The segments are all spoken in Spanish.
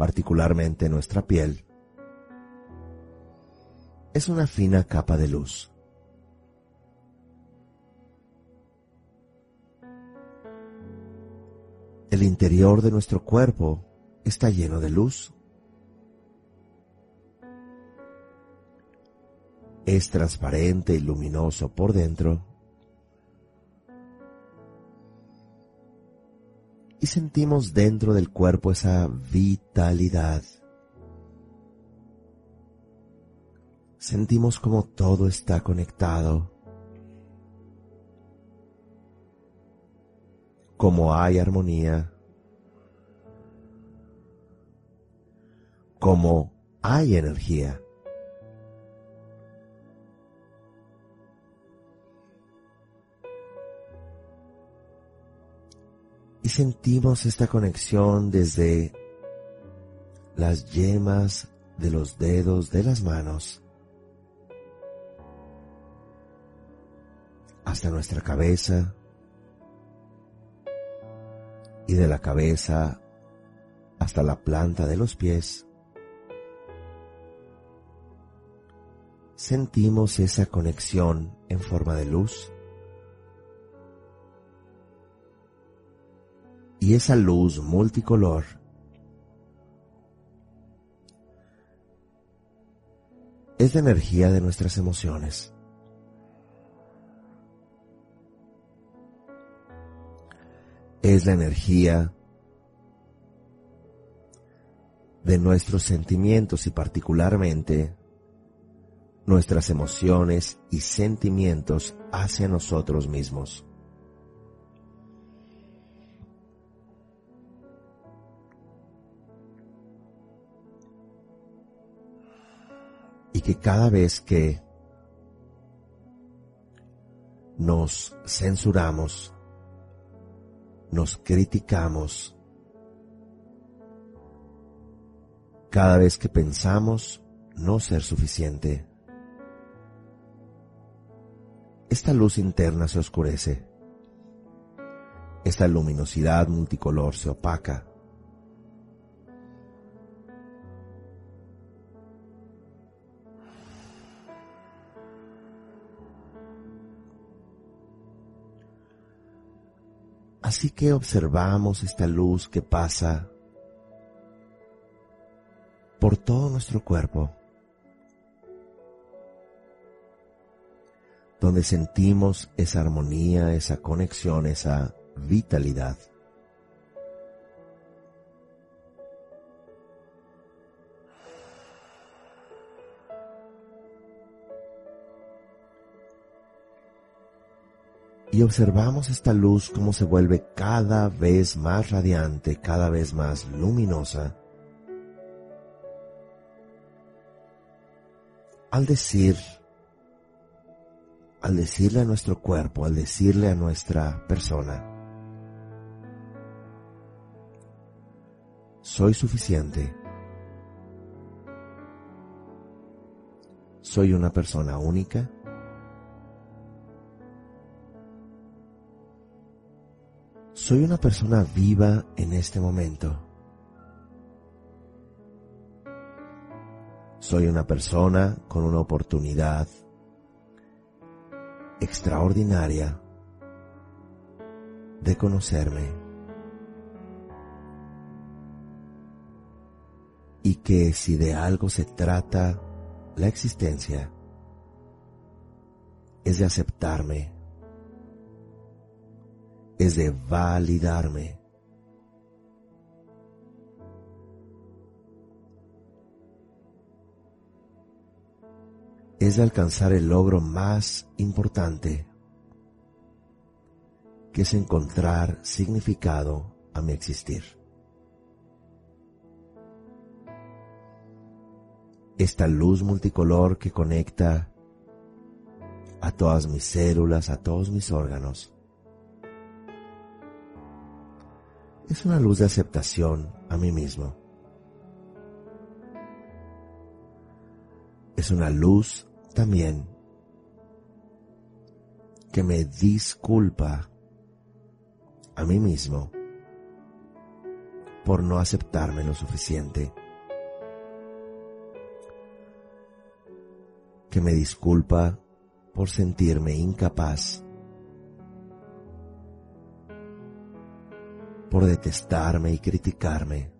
particularmente nuestra piel, es una fina capa de luz. El interior de nuestro cuerpo está lleno de luz. Es transparente y luminoso por dentro y sentimos dentro del cuerpo esa vitalidad. Sentimos como todo está conectado, como hay armonía, como hay energía. Sentimos esta conexión desde las yemas de los dedos de las manos hasta nuestra cabeza y de la cabeza hasta la planta de los pies. Sentimos esa conexión en forma de luz y esa luz multicolor es la energía de nuestras emociones. Es la energía de nuestros sentimientos y particularmente nuestras emociones y sentimientos hacia nosotros mismos. Y que cada vez que nos censuramos, nos criticamos, cada vez que pensamos no ser suficiente, esta luz interna se oscurece, esta luminosidad multicolor se opaca, Así que observamos esta luz que pasa por todo nuestro cuerpo, donde sentimos esa armonía, esa conexión, esa vitalidad. Y observamos esta luz como se vuelve cada vez más radiante, cada vez más luminosa. Al decir, al decirle a nuestro cuerpo, al decirle a nuestra persona, soy suficiente, soy una persona única, Soy una persona viva en este momento. Soy una persona con una oportunidad extraordinaria de conocerme. y que si de algo se trata la existencia, es de aceptarme, es de validarme. Es de alcanzar el logro más importante, que es encontrar significado a mi existir. Esta luz multicolor que conecta a todas mis células, a todos mis órganos. Es una luz de aceptación a mí mismo. Es una luz también que me disculpa a mí mismo por no aceptarme lo suficiente. Que me disculpa por sentirme incapaz, por detestarme y criticarme,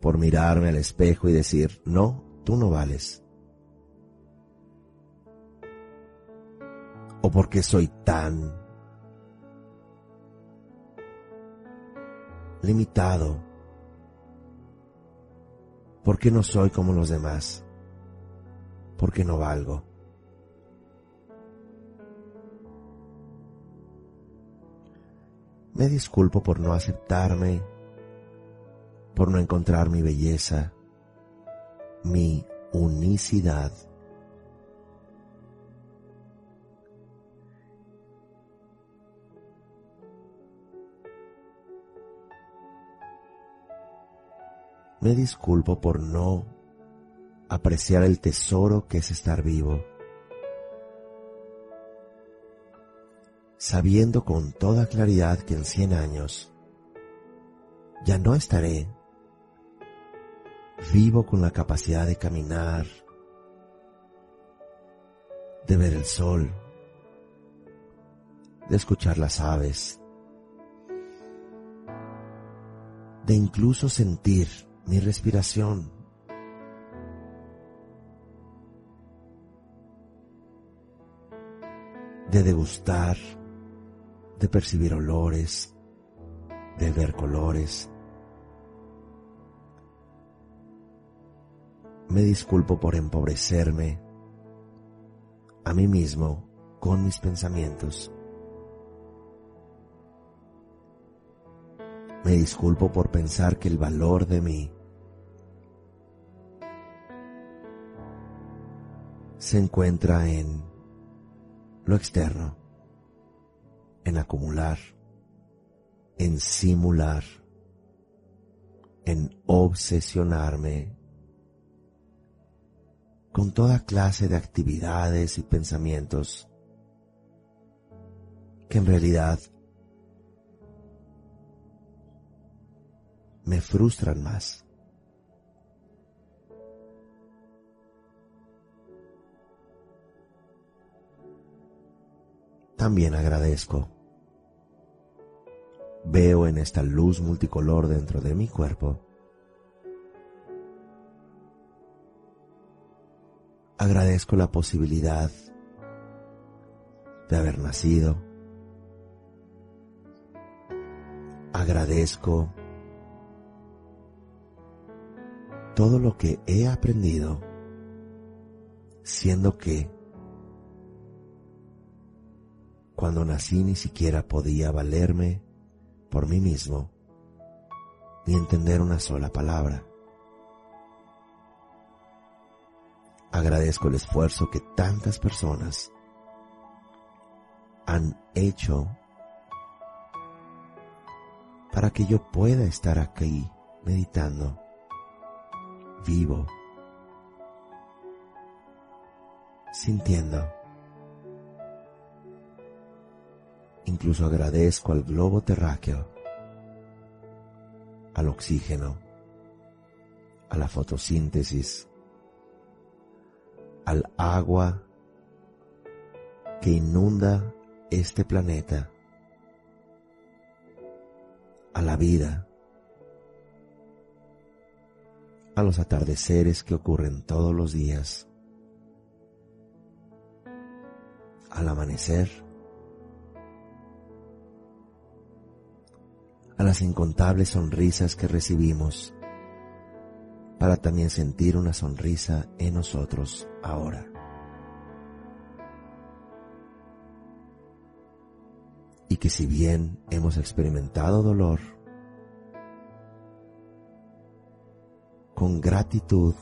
por mirarme al espejo y decir, no, tú no vales. O porque soy tan limitado, porque no soy como los demás porque no valgo. Me disculpo por no aceptarme, por no encontrar mi belleza, mi unicidad. Me disculpo por no apreciar el tesoro que es estar vivo, sabiendo con toda claridad que en cien años ya no estaré vivo con la capacidad de caminar, de ver el sol, de escuchar las aves, de incluso sentir mi respiración. De degustar, de percibir olores, de ver colores. Me disculpo por empobrecerme a mí mismo con mis pensamientos. Me disculpo por pensar que el valor de mí se encuentra en lo externo, en acumular, en simular, en obsesionarme con toda clase de actividades y pensamientos que en realidad me frustran más. También agradezco. Veo en esta luz multicolor dentro de mi cuerpo. Agradezco la posibilidad de haber nacido. Agradezco todo lo que he aprendido, siendo que cuando nací ni siquiera podía valerme por mí mismo ni entender una sola palabra. Agradezco el esfuerzo que tantas personas han hecho para que yo pueda estar aquí meditando, vivo, sintiendo. Incluso agradezco al globo terráqueo, al oxígeno, a la fotosíntesis, al agua que inunda este planeta, a la vida a los atardeceres que ocurren todos los días, al amanecer, a las incontables sonrisas que recibimos, para también sentir una sonrisa en nosotros ahora. Y que si bien hemos experimentado dolor, con gratitud,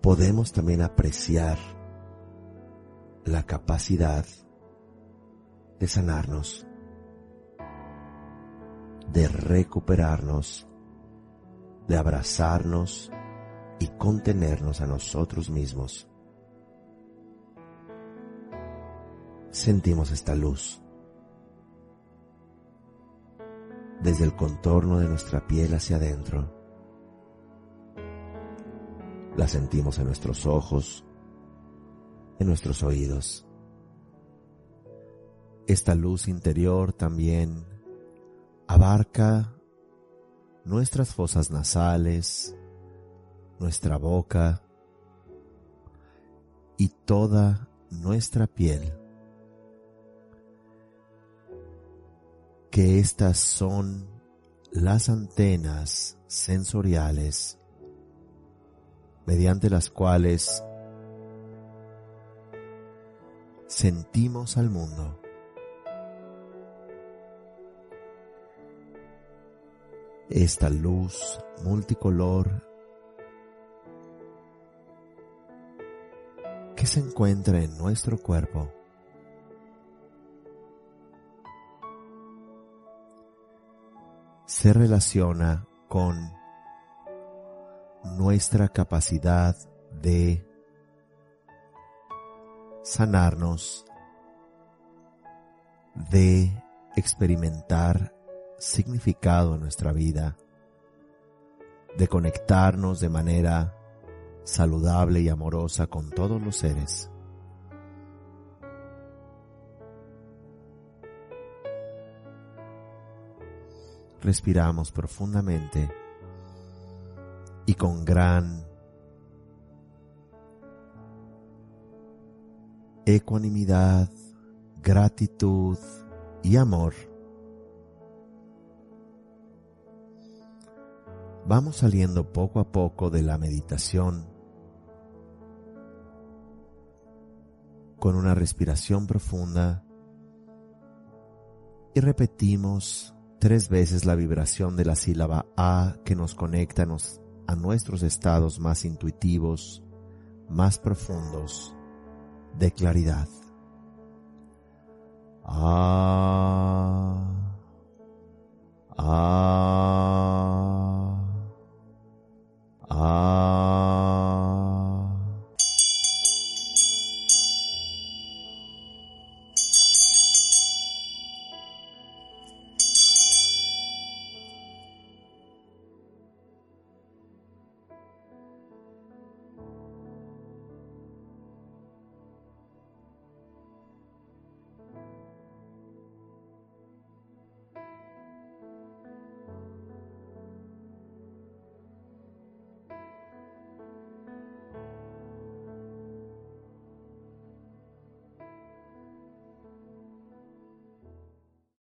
podemos también apreciar la capacidad de sanarnos, de recuperarnos, de abrazarnos y contenernos a nosotros mismos. Sentimos esta luz desde el contorno de nuestra piel hacia adentro. La sentimos en nuestros ojos, en nuestros oídos. Esta luz interior también abarca nuestras fosas nasales, nuestra boca y toda nuestra piel. que estas son las antenas sensoriales mediante las cuales sentimos al mundo. Esta luz multicolor que se encuentra en nuestro cuerpo. Se relaciona con nuestra capacidad de sanarnos, de experimentar significado en nuestra vida, de conectarnos de manera saludable y amorosa con todos los seres. respiramos profundamente y con gran ecuanimidad, gratitud y amor, vamos saliendo poco a poco de la meditación con una respiración profunda y repetimos tres veces la vibración de la sílaba A que nos conecta a nuestros estados más intuitivos, más profundos de claridad. Ah. ah.